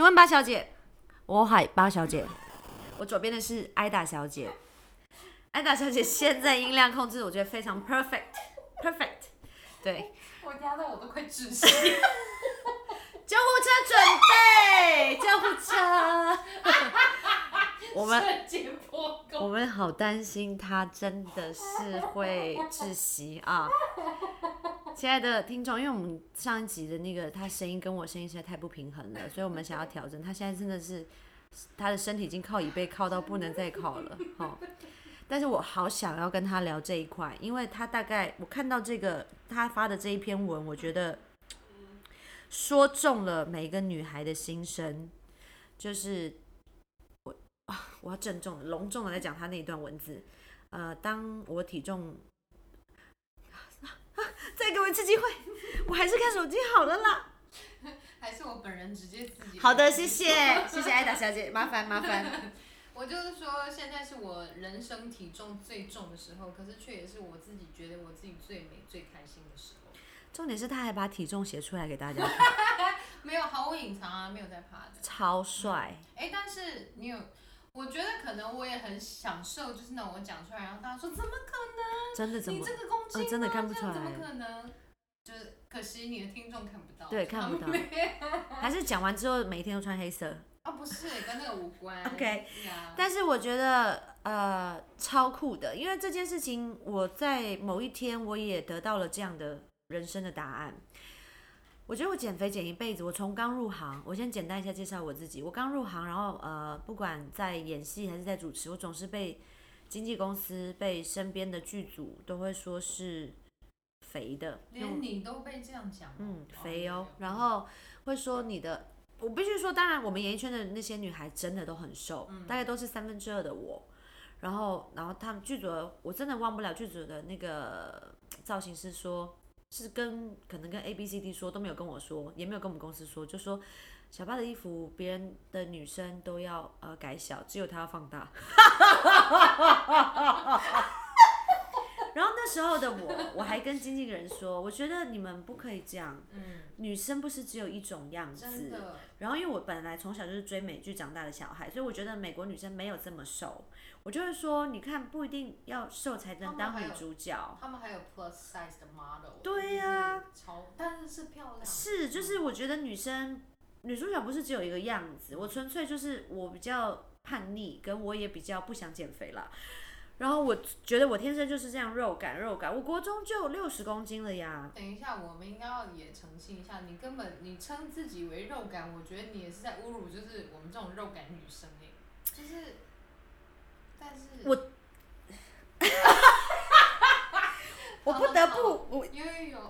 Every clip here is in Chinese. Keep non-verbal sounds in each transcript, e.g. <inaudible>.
请问八小姐，我海八小姐，我左边的是艾达小姐。艾达小姐现在音量控制，我觉得非常 perfect，perfect。对，我压到我都快窒息。救护车准备，救护车。<laughs> 我们我。们好担心他真的是会窒息啊！亲爱的听众，因为我们上一集的那个他声音跟我声音实在太不平衡了，所以我们想要调整。他现在真的是他的身体已经靠椅背靠到不能再靠了，哈。但是我好想要跟他聊这一块，因为他大概我看到这个他发的这一篇文，我觉得说中了每一个女孩的心声，就是我啊，我要郑重、隆重的来讲他那一段文字。呃，当我体重，再给我一次机会，<laughs> 我还是看手机好了啦。<laughs> 还是我本人直接自己。好的，谢谢，谢谢艾达小姐，<laughs> 麻烦麻烦。我就是说，现在是我人生体重最重的时候，可是却也是我自己觉得我自己最美、最开心的时候。重点是他还把体重写出来给大家看，没有毫无隐藏啊，没有在怕的。超帅。哎、但是你有，我觉得可能我也很享受，就是那种我讲出来，然后大家说怎么可能？真的怎么你这？个公斤、呃真的看不出来怎么可能？就是可惜你的听众看不到，对看不到还是讲完之后每天都穿黑色？啊，不是跟那个无关。<laughs> OK 呀，但是我觉得呃超酷的，因为这件事情我在某一天我也得到了这样的人生的答案。我觉得我减肥减一辈子，我从刚入行，我先简单一下介绍我自己。我刚入行，然后呃，不管在演戏还是在主持，我总是被经纪公司、被身边的剧组都会说是肥的，连你都被这样讲哦，嗯，肥哦，然后会说你的，我必须说，当然我们演艺圈的那些女孩真的都很瘦，嗯大概都是三分之二的我，然后然后他们剧组的，我真的忘不了剧组的那个造型师说，是跟可能跟 A B C D 说都没有跟我说，也没有跟我们公司说，就说小八的衣服别人的女生都要呃改小，只有他要放大。<laughs> 然后那时候的我，我还跟经纪人说，我觉得你们不可以这样，嗯，女生不是只有一种样子。真的，然后因为我本来从小就是追美剧长大的小孩，所以我觉得美国女生没有这么瘦。我就会说，你看不一定要瘦才能当女主角。他们还有 plus size 的 model，对呀但是是漂亮，是，就是我觉得女生女主角不是只有一个样子，我纯粹就是我比较叛逆，跟我也比较不想减肥啦。然后我觉得我天生就是这样肉感肉感，我国中就有六十公斤了呀。等一下，我们应该要也澄清一下，你根本你称自己为肉感，我觉得你也是在侮辱，就是我们这种肉感女生哎，就是，但是我我不得不，我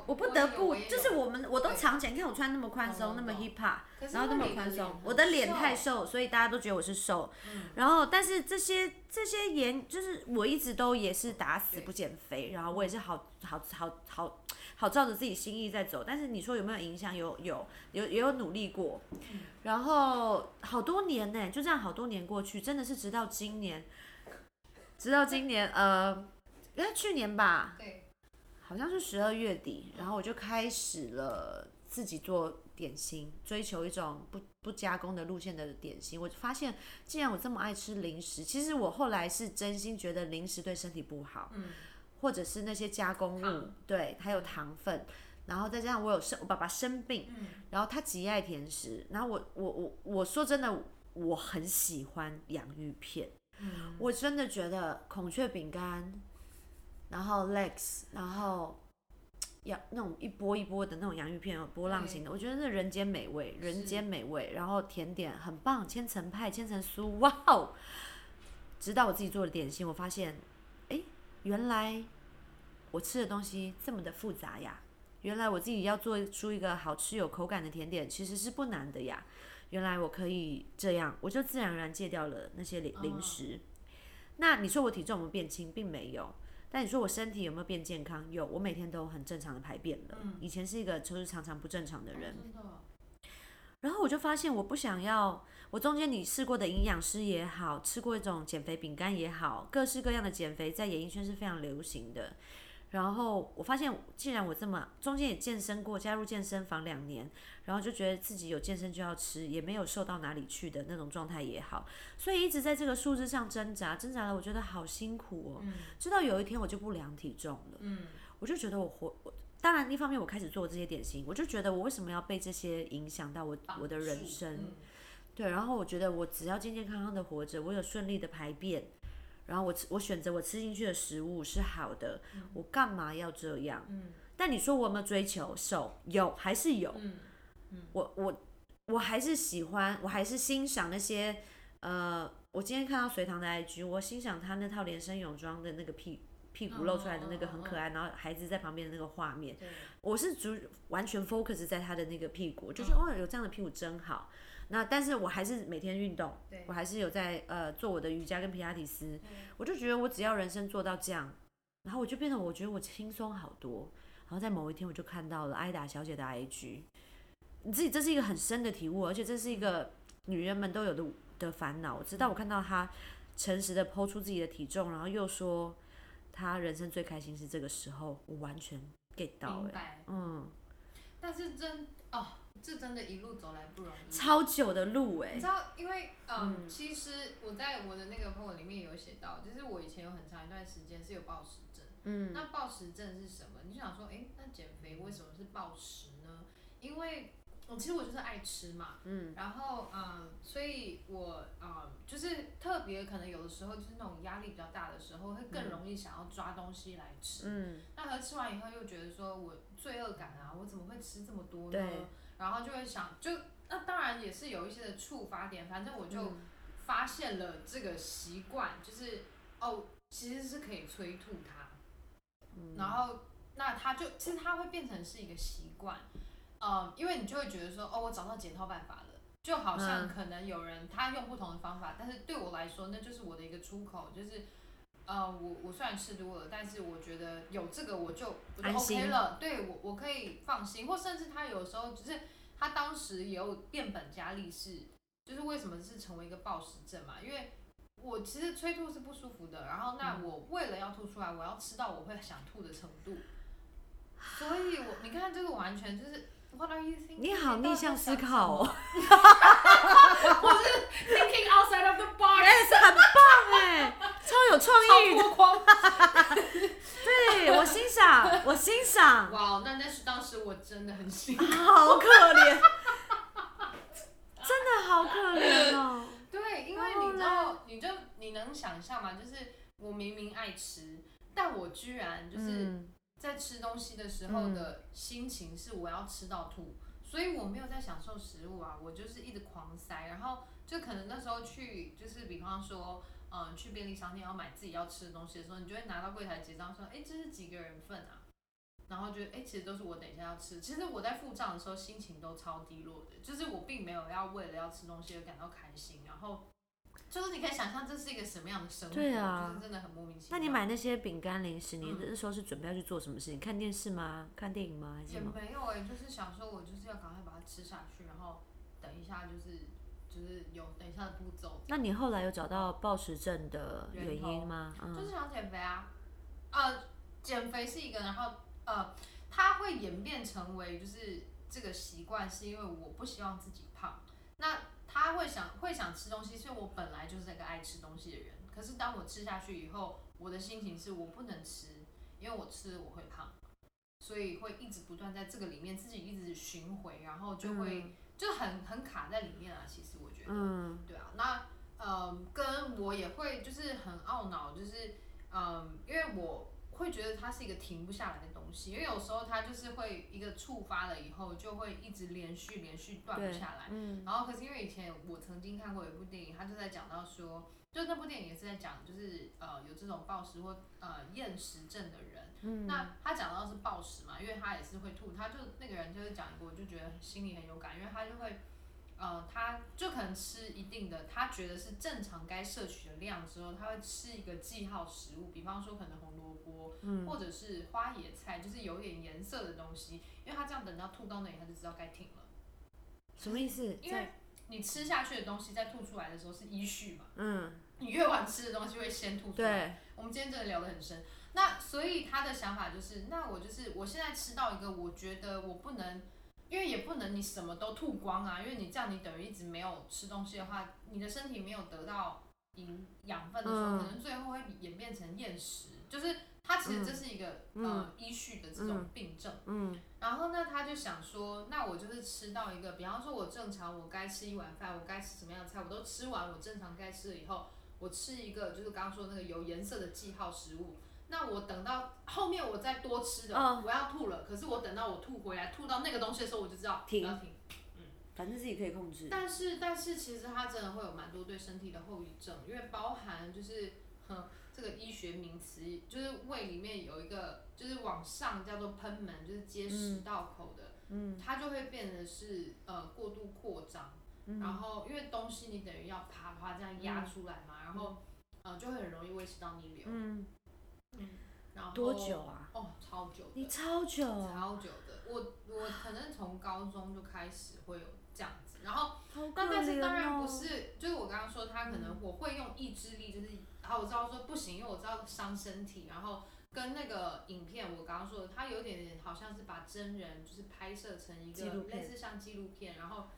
我不得不，就是我们我都对常见，你看我穿那么宽松，那么 hip hop，然后那么宽松，我的脸太瘦，所以大家都觉得我是瘦。嗯。然后，但是这些这些盐，就是我一直都也是打死不减肥，然后我也是好好好好好照着自己心意在走。但是你说有没有影响？有有有也有努力过，然后好多年呢，就这样好多年过去，真的是直到今年，直到今年呃，哎去年吧，对，好像是十二月底，然后我就开始了自己做点心，追求一种不不加工的路线的点心。我就发现，既然我这么爱吃零食，其实我后来是真心觉得零食对身体不好，嗯，或者是那些加工物，对，还有糖分。然后再加上我有生，我爸爸生病，嗯然后他极爱甜食，然后我我我我说真的，我很喜欢洋芋片，嗯，我真的觉得孔雀饼干，然后 Lex，然后洋那种一波一波的那种洋芋片，波浪形的，我觉得是人间美味，人间美味。然后甜点很棒，千层派、千层酥，哇哦！直到我自己做的点心，我发现，哎，原来我吃的东西这么的复杂呀！原来我自己要做出一个好吃有口感的甜点，其实是不难的呀。原来我可以这样，我就自然而然戒掉了那些零零食。那你说我体重有没有变轻，并没有。但你说我身体有没有变健康？有，我每天都很正常的排便了。以前是一个就是常常不正常的人，然后我就发现我不想要，我中间你试过的营养师也好，吃过一种减肥饼干也好，各式各样的减肥在演艺圈是非常流行的。然后我发现，既然我这么中间也健身过，加入健身房两年，然后就觉得自己有健身就要吃，也没有瘦到哪里去的那种状态也好，所以一直在这个数字上挣扎，挣扎了，我觉得好辛苦哦。直到有一天我就不量体重了，嗯，我就觉得我活，我当然一方面我开始做这些点心，我就觉得我为什么要被这些影响到我我的人生？嗯对，然后我觉得我只要健健康康的活着，我有顺利的排便，然后我吃我选择我吃进去的食物是好的，我干嘛要这样？嗯但你说我有没有追求瘦？有，还是有。嗯我我我还是喜欢，我还是欣赏那些呃，我今天看到隋唐的 IG，我欣赏他那套连身泳装的那个屁屁股露出来的那个很可爱，然后孩子在旁边的那个画面，对，我是主完全 focus 在他的那个屁股，就觉得哦有这样的屁股真好。那但是我还是每天运动对，我还是有在呃做我的瑜伽跟皮拉提斯，我就觉得我只要人生做到这样，然后我就变得我觉得我轻松好多。然后在某一天我就看到了艾达小姐的 IG，你自己这是一个很深的体悟，而且这是一个女人们都有的的烦恼。直到我看到她诚实的剖出自己的体重，然后又说她人生最开心是这个时候，我完全 get 到哎、明白。嗯，但是真哦，这真的一路走来不容易。超久的路哎、你知道，因为嗯，嗯其实我在我的那个朋友里面有写到，就是我以前有很长一段时间是有暴食症。嗯那暴食症是什么？你就想说，哎、那减肥为什么是暴食呢？因为我其实我就是爱吃嘛，嗯，然后嗯，所以我嗯，就是特别可能有的时候就是那种压力比较大的时候，会更容易想要抓东西来吃。嗯，那和吃完以后又觉得说我罪恶感啊，我怎么会吃这么多呢对？然后就会想，就那当然也是有一些的触发点，反正我就嗯。发现了这个习惯，就是哦，其实是可以催吐它，嗯。然后那它就其实它会变成是一个习惯，嗯，因为你就会觉得说，哦，我找到解套办法了。就好像嗯。可能有人他用不同的方法，但是对我来说，那就是我的一个出口，就是呃，我我虽然吃多了，但是我觉得有这个我就我就 OK 了，对我我可以放心，或甚至他有时候只是他当时也有变本加厉是，就是为什么是成为一个暴食症嘛？因为我其实催吐是不舒服的，然后那嗯我为了要吐出来，我要吃到我会想吐的程度，所以我你看这个完全就是 What are you thinking？你好逆向思考哦，，thinking <laughs> outside of the box，哎，很棒哎，超有创意。<laughs> 对我欣赏，我欣赏，哇，那但是当时我真的很辛苦。好可怜，<laughs> 真的好可怜哦。对，因为你知道，你就你能想象吗？就是我明明爱吃，但我居然就是嗯在吃东西的时候的心情是我要吃到吐，所以我没有在享受食物啊，我就是一直狂塞，然后就可能那时候去就是比方说。嗯，去便利商店要买自己要吃的东西的时候，你就会拿到柜台结账，说：“哎、这是几个人份啊？”然后觉得，哎、其实都是我等一下要吃。其实我在付账的时候心情都超低落的，就是我并没有要为了要吃东西而感到开心。然后，就是你可以想象这是一个什么样的生活，对啊就是真的很莫名其妙。那你买那些饼干零食，你嗯那时候是准备要去做什么事情？看电视吗？看电影吗？还是也？没有哎、就是想说我就是要赶快把它吃下去，然后等一下就是就是有等一下的步骤。那你后来有找到暴食症的原因吗？嗯，就是想减肥啊，呃，减肥是一个，然后呃，它会演变成为就是这个习惯，是因为我不希望自己胖。那他会想会想吃东西，是因为我本来就是那个爱吃东西的人。可是当我吃下去以后，我的心情是我不能吃，因为我吃了我会胖，所以会一直不断在这个里面自己一直巡回，然后就会、就很很卡在里面啊。其实我觉得，嗯对啊，那呃，跟我也会就是很懊恼，就是嗯，因为我会觉得它是一个停不下来的东西，因为有时候它就是会一个触发了以后，就会一直连续连续断不下来。嗯然后可是因为以前我曾经看过一部电影，它就在讲到说，就那部电影也是在讲，就是呃有这种暴食或呃厌食症的人，嗯，那他讲到是暴食嘛，因为他也是会吐，他就那个人就是讲一个，我就觉得心里很有感，因为他就会，呃，他就可能吃一定的他觉得是正常该摄取的量之后，他会吃一个记号食物，比方说可能红萝卜，嗯或者是花野菜，就是有点颜色的东西，因为他这样等到吐到那里，他就知道该停了。什么意思？因为你吃下去的东西在吐出来的时候是依序嘛，嗯，你越晚吃的东西会先吐出来。对，我们今天真的聊得很深。那所以他的想法就是，那我就是我现在吃到一个，我觉得我不能，因为也不能你什么都吐光啊，因为你这样你等于一直没有吃东西的话，你的身体没有得到营养分的时候，嗯可能最后会演变成厌食，就是它其实这是一个、呃依序的这种病症。嗯然后呢，他就想说，那我就是吃到一个，比方说，我正常我该吃一碗饭，我该吃什么样的菜，我都吃完，我正常该吃了以后，我吃一个就是刚刚说那个有颜色的记号食物。那我等到后面我再多吃的，嗯我要吐了，可是我等到我吐回来，吐到那个东西的时候，我就知道停要停。反正自己可以控制。但是但是其实它真的会有蛮多对身体的后遗症，因为包含就是哼这个医学名词，就是胃里面有一个就是往上叫做喷门，就是接食道口的，嗯。它就会变得是呃过度扩张，嗯。然后因为东西你等于要啪啪这样压出来嘛，然后呃就会很容易胃食道逆流，嗯，然后多久啊？哦，超久的，你超久，超久的，我我可能从高中就开始会有这样子，然后。好可那但是当然不是，就是我刚刚说他可能我会用意志力，就是啊我知道说不行，因为我知道伤身体，然后跟那个影片我刚刚说的，他有点点好像是把真人就是拍摄成一个类似像纪录片，然后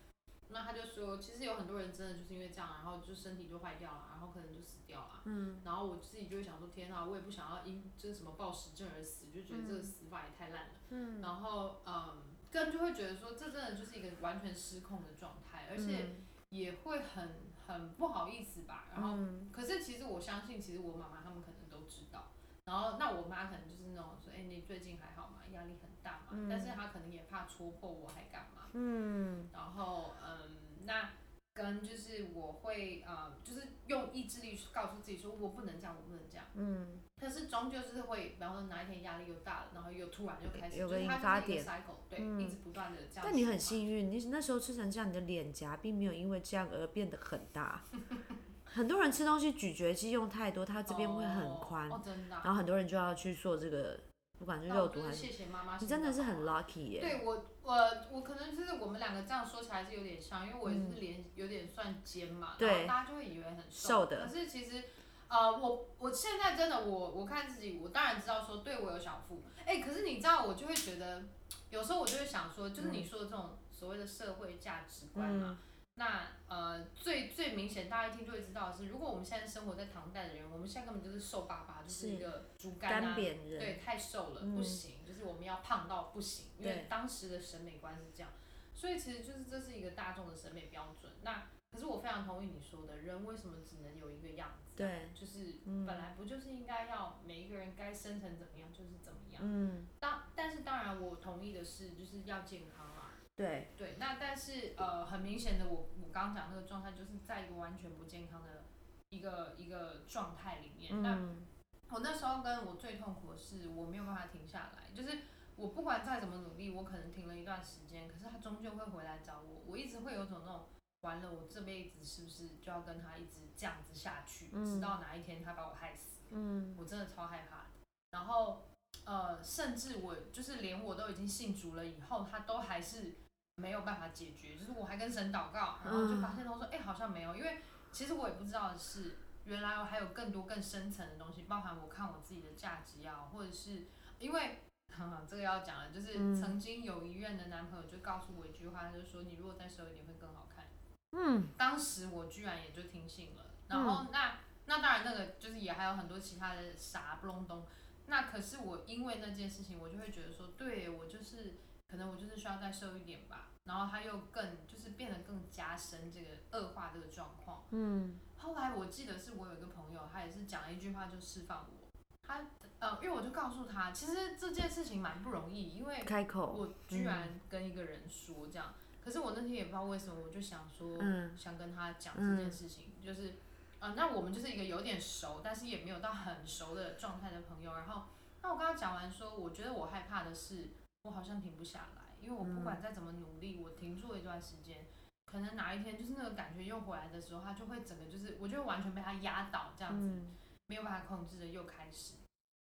那他就说其实有很多人真的就是因为这样，然后就身体就坏掉了，然后可能就死掉了。嗯，然后我自己就会想说，天啊，我也不想要因就是什么暴食症而死，就觉得这个死法也太烂了。嗯，然后嗯，更就会觉得说，这真的就是一个完全失控的状态，而且。嗯也会很很不好意思吧。然后，嗯可是其实我相信，其实我妈妈他们可能都知道。然后，那我妈可能就是那种说，哎、你最近还好吗？压力很大嘛。嗯但是她可能也怕戳破我，还干嘛？嗯然后，嗯，那跟就是我会呃，就是用意志力告诉自己说，我不能这样，我不能这样。嗯，可是终究是会，比方说哪一天压力又大了，然后又突然又开始，有个就是它引发就是一个点 cycle，对，嗯一直不断的这样。但你很幸运，你那时候吃成这样，你的脸颊并没有因为这样而变得很大。<laughs> 很多人吃东西咀嚼肌用太多，它这边会很宽，然后很多人就要去做这个，不管是肉毒还是，谢谢妈妈，你真的是很 lucky 耶。对我，我我可能就是我们两个这样说起来是有点像，因为我也是脸有点算尖嘛，然后大家就会以为很瘦。的。可是其实，呃，我我现在真的我我看自己，我当然知道说对我有小腹，哎、可是你知道我就会觉得，有时候我就会想说，就是你说的这种所谓的社会价值观嘛。嗯那呃，最最明显，大家一听就会知道的是，如果我们现在生活在唐代的人，我们现在根本就是瘦巴巴，就是一个竹竿啊，人，对，太瘦了、嗯不行，就是我们要胖到不行，因为当时的审美观是这样，所以其实就是这是一个大众的审美标准。那可是我非常同意你说的，人为什么只能有一个样子、啊？对，就是嗯本来不就是应该要每一个人该生成怎么样就是怎么样。嗯，当但是当然我同意的是，就是要健康啦。对，对，那但是呃，很明显的我，我刚刚讲那个状态，就是在一个完全不健康的一个一个状态里面。那嗯我那时候跟我最痛苦的是，我没有办法停下来，就是我不管再怎么努力，我可能停了一段时间，可是他终究会回来找我。我一直会有种那种，完了，我这辈子是不是就要跟他一直这样子下去，嗯直到哪一天他把我害死？嗯我真的超害怕的。然后呃，甚至我就是连我都已经信主了以后，他都还是没有办法解决。就是我还跟神祷告，然后就发现他说，哎、好像没有，因为其实我也不知道的是，原来我还有更多更深层的东西，包含我看我自己的价值啊，或者是因为。哈 <laughs> 这个要讲了，就是嗯曾经有一任的男朋友就告诉我一句话，他就说你如果再瘦一点会更好看。嗯当时我居然也就听信了，然后那、那当然那个就是也还有很多其他的傻不隆咚，那可是我因为那件事情，我就会觉得说，对我就是可能我就是需要再瘦一点吧，然后他又更就是变得更加深这个恶化这个状况。嗯。后来我记得是我有一个朋友，他也是讲了一句话就释放我，他呃，因为我就告诉他，其实这件事情蛮不容易，因为开口，我居然跟一个人说这样，可是我那天也不知道为什么，我就想说，嗯想跟他讲这件事情，就是，呃，那我们就是一个有点熟，但是也没有到很熟的状态的朋友。然后，那我跟他讲完说，我觉得我害怕的是，我好像停不下来，因为我不管再怎么努力，我停住了一段时间，可能哪一天就是那个感觉又回来的时候，他就会整个就是，我就完全被他压倒这样子。嗯没有办法控制的又开始。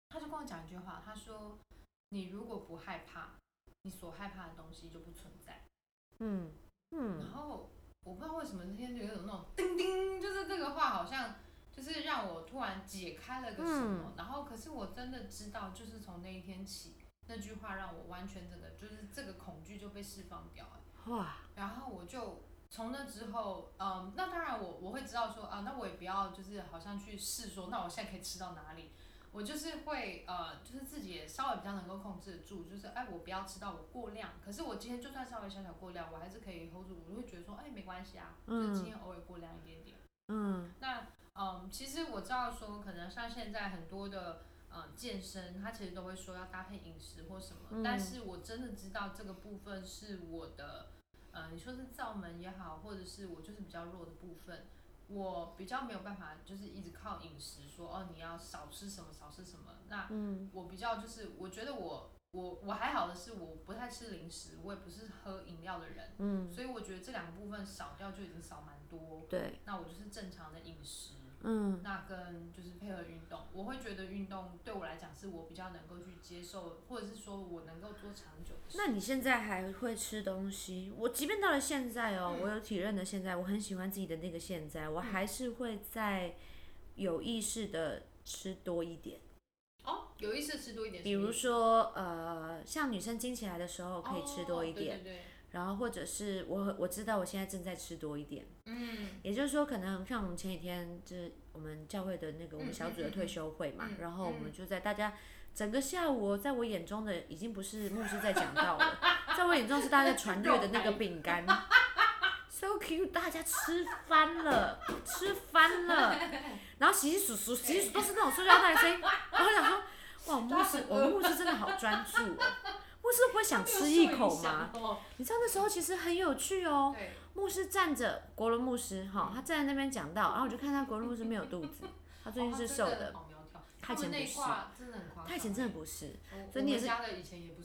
他就跟我讲一句话，他说：“你如果不害怕，你所害怕的东西就不存在。嗯嗯然后我不知道为什么那天就有种那种叮叮，就是这个话好像就是让我突然解开了个什么，然后可是我真的知道，就是从那一天起，那句话让我完全真的就是这个恐惧就被释放掉了。哇！然后我就从那之后，嗯，那当然我我会知道说啊，那我也不要就是好像去试说，那我现在可以吃到哪里？我就是会呃，就是自己也稍微比较能够控制得住，就是哎，我不要吃到我过量。可是我今天就算稍微小小过量，我还是可以 hold 住，我会觉得说，哎，没关系啊，就是今天偶尔过量一点点。嗯。那嗯，其实我知道说，可能像现在很多的嗯健身，他其实都会说要搭配饮食或什么，但是我真的知道这个部分是我的，呃，你说是造门也好，或者是我就是比较弱的部分。我比较没有办法，就是一直靠饮食说哦，你要少吃什么少吃什么。那我比较就是，我觉得我我我还好的是，我不太吃零食，我也不是喝饮料的人。嗯，所以我觉得这两个部分少掉就已经少蛮多。对，那我就是正常的饮食。嗯，那跟就是配合运动，我会觉得运动对我来讲是我比较能够去接受，或者是说我能够做长久的。那你现在还会吃东西？我即便到了现在哦，我有体认的现在，我很喜欢自己的那个现在，我还是会在有意识的吃多一点。哦，有意识吃多一点。比如说呃，像女生经起来的时候可以吃多一点。对对对。然后或者是我我知道我现在正在吃多一点，嗯，也就是说可能像我们前几天就是我们教会的那个我们小组的退休会嘛，然后我们就在大家整个下午，在我眼中的已经不是牧师在讲道了，在我眼中是大家传阅的那个饼干，so cute，大家吃翻了，吃翻了，然后洗洗数数，洗洗数都是那种塑料袋声音，我想说，哇，牧师，我们牧师真的好专注哦。牧师不会想吃一口吗？你知道那时候其实很有趣哦。牧师站着，国伦牧师哈，他站在那边讲道，然后我就看他国伦牧师没有肚子，<laughs> 他最近是瘦的。他以前不是，他以前真的不是，所以你也是，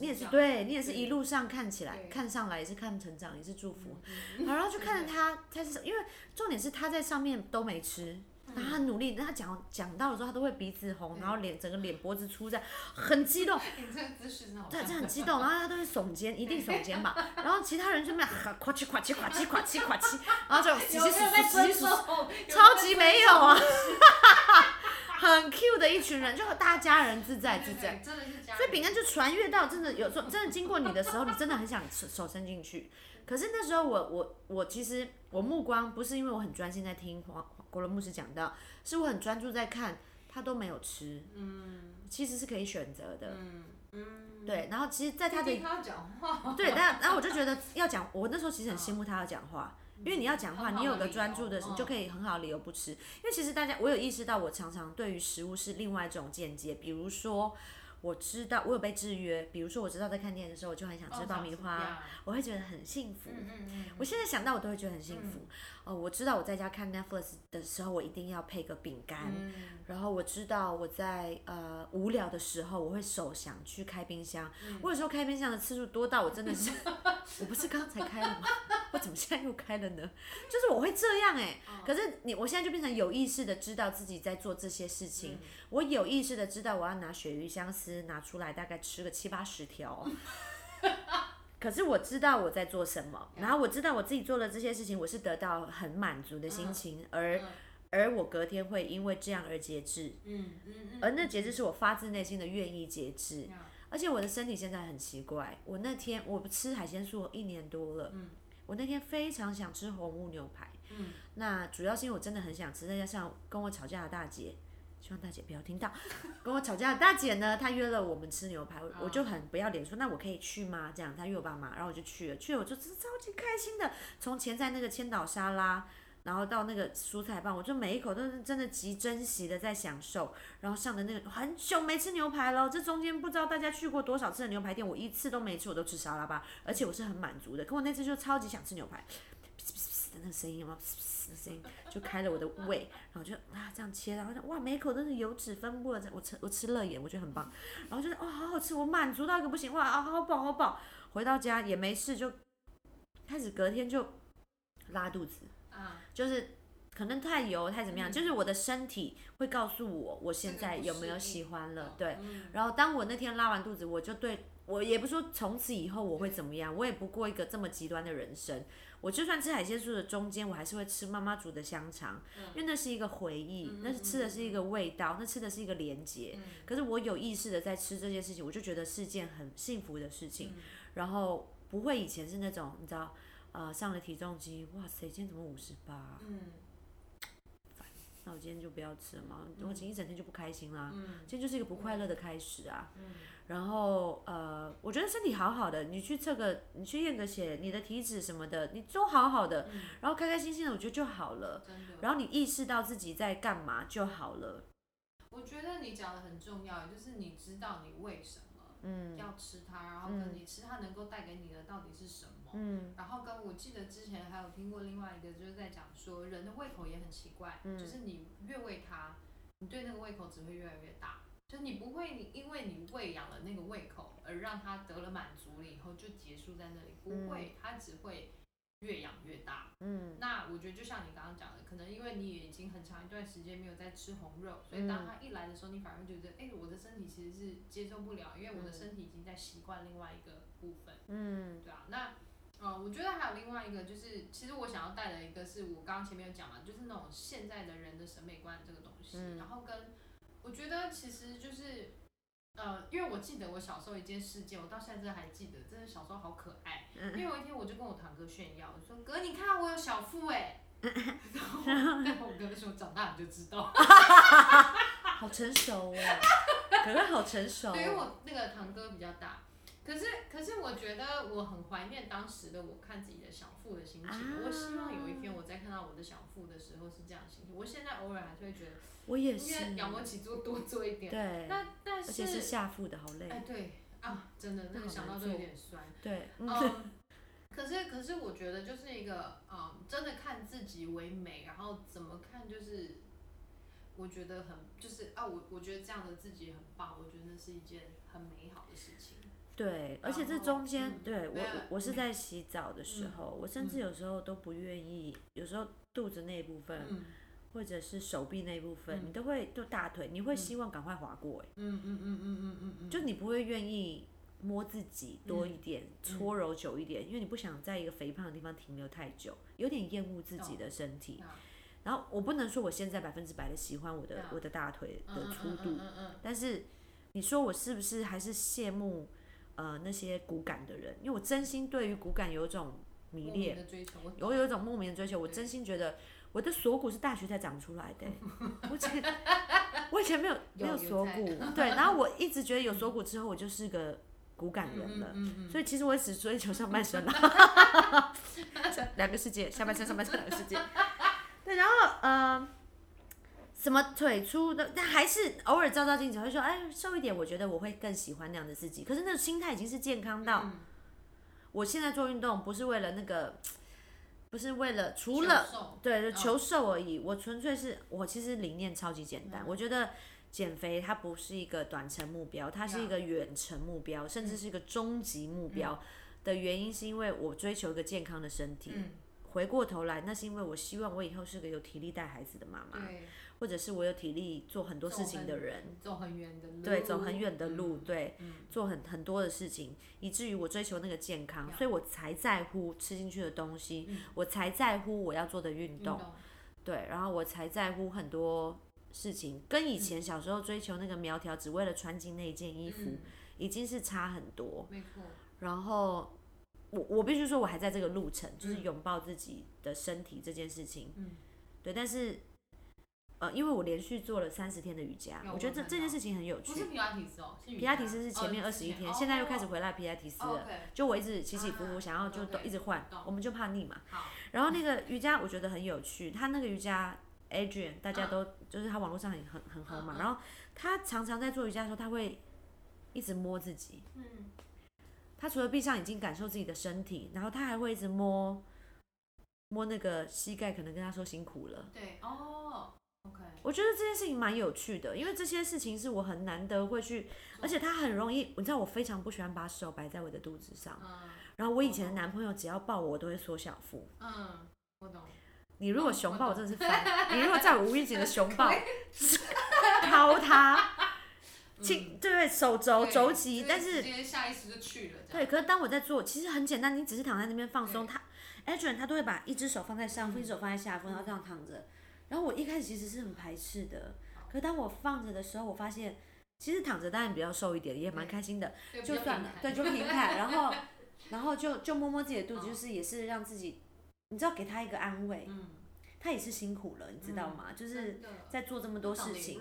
你也是对，你也是一路上看起来看上来也是看成长，也是祝福。然后就看着他，他是因为重点是他在上面都没吃。然后他努力，他讲讲到的时候，他都会鼻子红，然后脸整个脸脖子粗，这样很激动。你这个姿势真好。对，这很激动，然后他都会耸肩，一定耸肩吧。<laughs> 然后其他人就那样，夸起夸起夸起夸起夸起，然后就洗洗洗洗洗，超级没有啊，<laughs> 很 Q 的一群人，就大家人自在自在。真的是所以饼干就传阅到，真的有时候真的经过你的时候，你真的很想手伸进去。可是那时候我我我其实我目光不是因为我很专心在听黄。国伦牧师讲到，是我很专注在看，他都没有吃，嗯，其实是可以选择的，嗯嗯，对，然后其实，在他的对，但然后我就觉得要讲，我那时候其实很羡慕他要讲话，因为你要讲话，你有个专注的，你就可以很好理由不吃，因为其实大家，我有意识到，我常常对于食物是另外一种见解，比如说。我知道我有被制约，比如说我知道在看电影的时候，我就很想吃爆米花，我会觉得很幸福。我现在想到我都会觉得很幸福。哦，我知道我在家看 Netflix 的时候，我一定要配个饼干。然后我知道我在呃无聊的时候，我会手想去开冰箱。我有时候开冰箱的次数多到我真的是，<laughs> 我不是刚才开了吗？我怎么现在又开了呢？就是我会这样哎。可是你我现在就变成有意识的知道自己在做这些事情。我有意识的知道我要拿鳕鱼香丝拿出来，大概吃个七八十条。<laughs> 可是我知道我在做什么，然后我知道我自己做了这些事情，我是得到很满足的心情，而而我隔天会因为这样而节制。嗯嗯嗯。而那节制是我发自内心的愿意节制，而且我的身体现在很奇怪。我那天我吃海鲜素一年多了，我那天非常想吃红木牛排。嗯。那主要是因为我真的很想吃，再加上跟我吵架的大姐。希望大姐不要听到，跟我吵架的大姐呢，她约了我们吃牛排，我就很不要脸说，那我可以去吗？这样，她约我爸妈，然后我就去了，去了我就真超级开心的，从前在那个千岛沙拉，然后到那个蔬菜棒，我就每一口都是真的极珍惜的在享受，然后上的那个很久没吃牛排了，这中间不知道大家去过多少次的牛排店，我一次都没吃，我都吃沙拉吧，而且我是很满足的，可我那次就超级想吃牛排，的那个声音吗？声音就开了我的胃，然后就啊这样切，然后就哇每一口都是油脂分布的，我吃我吃乐眼，我觉得很棒，然后就是哇好好吃，我满足到一个不行，哇啊好饱好饱，回到家也没事，就开始隔天就拉肚子，啊，就是可能太油太怎么样，就是我的身体会告诉我我现在有没有喜欢了，对，然后当我那天拉完肚子，我就对我也不说从此以后我会怎么样，我也不过一个这么极端的人生。我就算吃海鲜素的中间，我还是会吃妈妈煮的香肠，因为那是一个回忆，那是吃的是一个味道，那吃的是一个连接。可是我有意识的在吃这件事情，我就觉得是件很幸福的事情，然后不会以前是那种你知道，呃，上了体重机，哇塞，今天怎么五十八？那我今天就不要吃了嘛，我今天一整天就不开心啦。今天就是一个不快乐的开始啊。然后呃，我觉得身体好好的，你去测个，你去验个血，你的体脂什么的，你都好好的，然后开开心心的，我觉得就好了。然后你意识到自己在干嘛就好了。我觉得你讲的很重要，就是你知道你为什么要吃它，然后跟你吃它能够带给你的到底是什么。嗯，然后跟我记得之前还有听过另外一个，就是在讲说人的胃口也很奇怪，就是你越喂它，你对那个胃口只会越来越大，就你不会你因为你喂养了那个胃口而让它得了满足了以后就结束在那里，不会，它只会越养越大。嗯，那我觉得就像你刚刚讲的，可能因为你已经很长一段时间没有在吃红肉，所以当它一来的时候，你反而觉得，哎，我的身体其实是接受不了，因为我的身体已经在习惯另外一个部分。嗯，对啊，那。嗯，我觉得还有另外一个，就是其实我想要带的一个，是我刚刚前面有讲嘛，就是那种现在的人的审美观这个东西，然后跟我觉得其实就是，呃，因为我记得我小时候一件事件，我到现在还记得，真的小时候好可爱。因为有一天我就跟我堂哥炫耀，我说哥，你看我有小腹哎，<laughs> 然后然后我哥说长大你就知道，<laughs> 好成熟哦，哥哥好成熟。<laughs> 对于我那个堂哥比较大。可是，可是我觉得我很怀念当时的我看自己的小腹的心情。我希望有一天我再看到我的小腹的时候是这样心情。我现在偶尔还是会觉得，我也是仰卧起坐多做一点。对。那但是。而且是下腹的好累。哎，对啊，真的，那个想到都有点酸。对。嗯。可是，可是我觉得就是一个，嗯，真的看自己为美，然后怎么看就是，我觉得很就是啊，我我觉得这样的自己很棒，我觉得那是一件很美好的事情。对，而且这中间，对我我是在洗澡的时候，我甚至有时候都不愿意，有时候肚子那一部分，或者是手臂那一部分，你都会就大腿，你会希望赶快划过，哎，嗯嗯嗯嗯嗯嗯就你不会愿意摸自己多一点，搓揉久一点，因为你不想在一个肥胖的地方停留太久，有点厌恶自己的身体。然后我不能说我现在百分之百的喜欢我的我的大腿的粗度，但是你说我是不是还是羡慕？呃，那些骨感的人，因为我真心对于骨感有一种迷恋，有有一种莫名的追求。我真心觉得我的锁骨是大学才长出来的，<laughs> 我以前我以前没有没有锁骨，<laughs> 对，然后我一直觉得有锁骨之后我就是个骨感人了，所以其实我只追求上半身了，<laughs> 两个世界，下半身上半身两个世界，对，然后呃。什么腿粗的，但还是偶尔照照镜子会说，哎，瘦一点，我觉得我会更喜欢那样的自己。可是那个心态已经是健康到，我现在做运动不是为了那个，<tsk> 不是为了除了对求瘦而已。我纯粹是我其实理念超级简单，我觉得减肥它不是一个短程目标，它是一个远程目标，甚至是一个终极目标。的原因是因为我追求一个健康的身体。回过头来，那是因为我希望我以后是个有体力带孩子的妈妈。或者是我有体力做很多事情的人，走很远的路，对，走很远的路，对，做很很多的事情，以至于我追求那个健康，所以我才在乎吃进去的东西，我才在乎我要做的运动，对，然后我才在乎很多事情，跟以前小时候追求那个苗条，只为了穿进那一件衣服，已经是差很多。没错。然后我我必须说，我还在这个路程，就是拥抱自己的身体这件事情，嗯，对，但是。呃，因为我连续做了三十天的瑜伽，我觉得这这件事情很有趣。不是皮拉提斯哦，皮拉提斯是前面二十一天，现在又开始回来皮拉提斯了。就我一直起起伏伏，想要就都一直换，我们就怕腻嘛。然后那个瑜伽我觉得很有趣，他那个瑜伽 Adrian 大家都就是他网络上很很很红嘛。然后他常常在做瑜伽的时候，他会一直摸自己。嗯。他除了闭上眼睛感受自己的身体，然后他还会一直摸摸那个膝盖，可能跟他说辛苦了。对哦。我觉得这件事情蛮有趣的，因为这些事情是我很难得会去，而且他很容易，你知道我非常不喜欢把手摆在我的肚子上。嗯。然后我以前的男朋友只要抱我，我都会缩小腹。嗯，我懂。你如果熊抱，我真的是烦。你如果在我无意间的熊抱，<laughs> 掏他，<laughs> 轻对对手肘肘击，就是但是直接下意识就去了，对，可是当我在做，其实很简单，你只是躺在那边放松，他 Adrian 他都会把一只手放在上腹，嗯一只手放在下腹，然后这样躺着。然后我一开始其实是很排斥的，可是当我放着的时候，我发现其实躺着当然比较瘦一点，也蛮开心的，就算了，对，就平坦，然后 <laughs> 然后就就摸摸自己的肚子，就是也是让自己，你知道给他一个安慰，嗯，他也是辛苦了，你知道吗？就是在做这么多事情，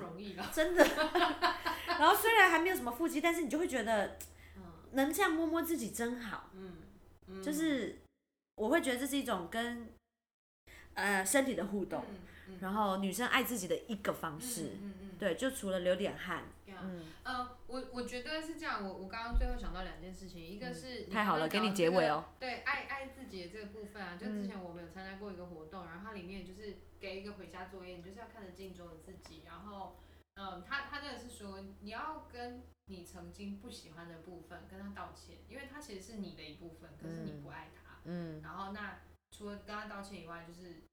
真的。<laughs> 然后虽然还没有什么腹肌，但是你就会觉得嗯能这样摸摸自己真好。嗯嗯，就是我会觉得这是一种跟呃身体的互动，嗯嗯。然后女生爱自己的一个方式。嗯嗯对，就除了流点汗，嗯。我我觉得是这样，我我刚刚最后想到两件事情，一个是你太好了，给你结尾哦。对，爱爱自己的这个部分啊，就嗯。之前我们有参加过一个活动，然后它里面就是给一个回家作业，你就是要看着镜中的自己，然后，嗯，他他那个是说你要跟你曾经不喜欢的部分跟他道歉，因为他其实是你的一部分，可是你不爱他，嗯。然后那除了跟他道歉以外，就是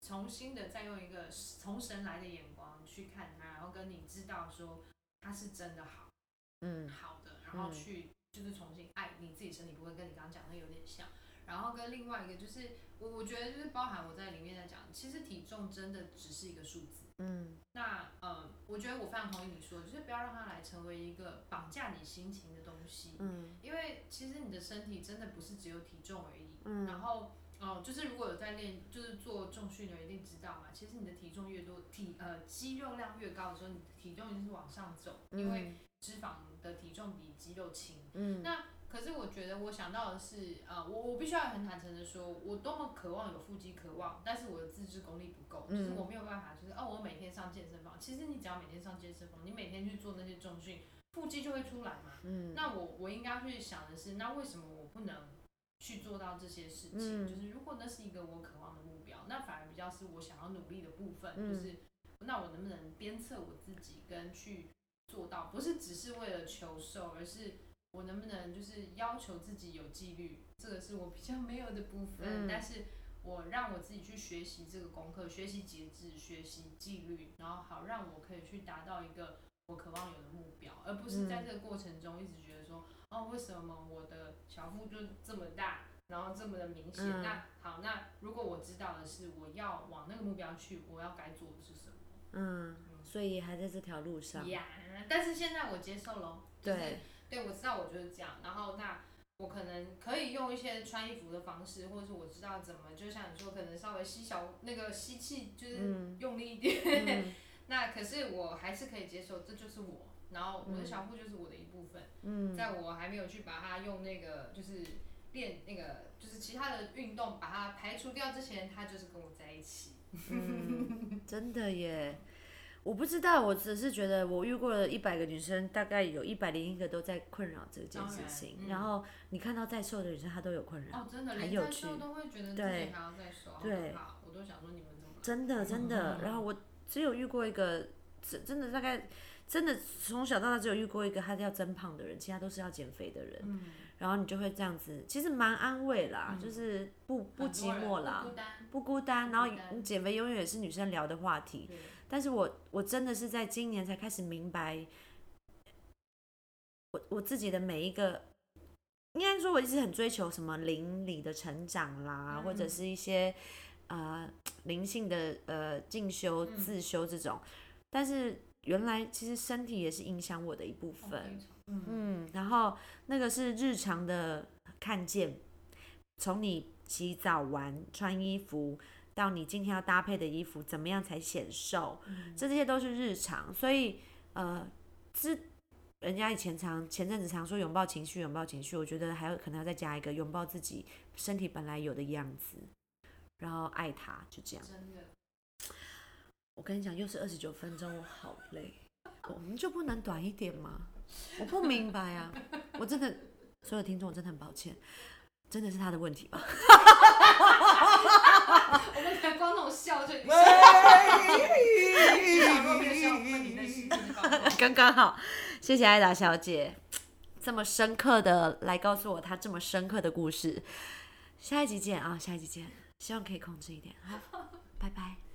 重新的再用一个从神来的眼光去看他，然后跟你知道说他是真的好。嗯好的，然后嗯去就是重新爱你自己身体部分，跟你刚刚讲的有点像。然后跟另外一个就是我我觉得就是包含我在里面在讲，其实体重真的只是一个数字。嗯那呃，我觉得我非常同意你说，就是不要让它来成为一个绑架你心情的东西，嗯因为其实你的身体真的不是只有体重而已。嗯然后哦、就是如果有在练，就是做重训的人一定知道嘛，其实你的体重越多，体呃肌肉量越高的时候，你的体重一定是往上走，因为脂肪的体重比肌肉轻。嗯那可是我觉得我想到的是，呃，我我必须要很坦诚的说，我多么渴望有腹肌，渴望，但是我的自制功力不够，就是嗯我没有办法，就是哦，我每天上健身房。其实你只要每天上健身房，你每天去做那些重训，腹肌就会出来嘛。嗯那我我应该去想的是，那为什么我不能去做到这些事情？嗯。就是如果那是一个我渴望的目标，那反而比较是我想要努力的部分，嗯。就是那我能不能鞭策我自己跟去做到，不是只是为了求瘦，而是我能不能就是要求自己有纪律，这个是我比较没有的部分，嗯。但是我让我自己去学习这个功课，学习节制，学习纪律，然后好让我可以去达到一个我渴望有的目标，而不是在这个过程中一直觉得说，哦，为什么我的小腹就这么大，然后这么的明显？嗯那好，那如果我知道的是我要往那个目标去，我要该做的是什么？嗯，所以还在这条路上。呀但是现在我接受喽，就是对，对，我知道我就是这样，然后那我可能可以用一些穿衣服的方式，或者是我知道怎么，就像你说，可能稍微吸小那个吸气，就是嗯用力一点。嗯 <laughs> 那可是我还是可以接受，这就是我，然后我的小腹就是我的一部分，嗯在我还没有去把它用那个就是练那个就是其他的运动把它排除掉之前，它就是跟我在一起。嗯，真的耶。我不知道，我只是觉得我遇过了一百个女生，大概有一百零一个都在困扰这件事情。嗯然后你看到再瘦的女生，她都有困扰。哦，真的，很有趣都会觉得自己对还要再瘦，对我都想说你们怎么？真的真的。嗯然后我只有遇过一个，真真的大概真的从小到大只有遇过一个他要增胖的人，其他都是要减肥的人。嗯，然后你就会这样子，其实蛮安慰啦，嗯就是不不寂寞啦不，孤单。然后减肥永远也是女生聊的话题。对，但是我我真的是在今年才开始明白，我我自己的每一个，应该说我一直很追求什么灵里的成长啦，嗯或者是一些呃灵性的呃进修、嗯自修这种，但是原来其实身体也是影响我的一部分。嗯嗯，然后那个是日常的看见，从你洗澡完穿衣服，到你今天要搭配的衣服怎么样才显瘦，嗯这些都是日常。所以呃，之人家以前常前阵子常说拥抱情绪，拥抱情绪，我觉得还有可能要再加一个拥抱自己身体本来有的样子，然后爱它，就这样。真的，我跟你讲，又是二十九分钟，我好累。我们就不能短一点吗？我不明白啊！<laughs> 我真的，所有听众，我真的很抱歉，真的是他的问题吧？<laughs> 我们可能光那种笑就笑，问你内心真的告诉我刚刚好，谢谢艾达小姐这么深刻的来告诉我她这么深刻的故事。下一集见啊，下一集见，希望可以控制一点，好，拜拜。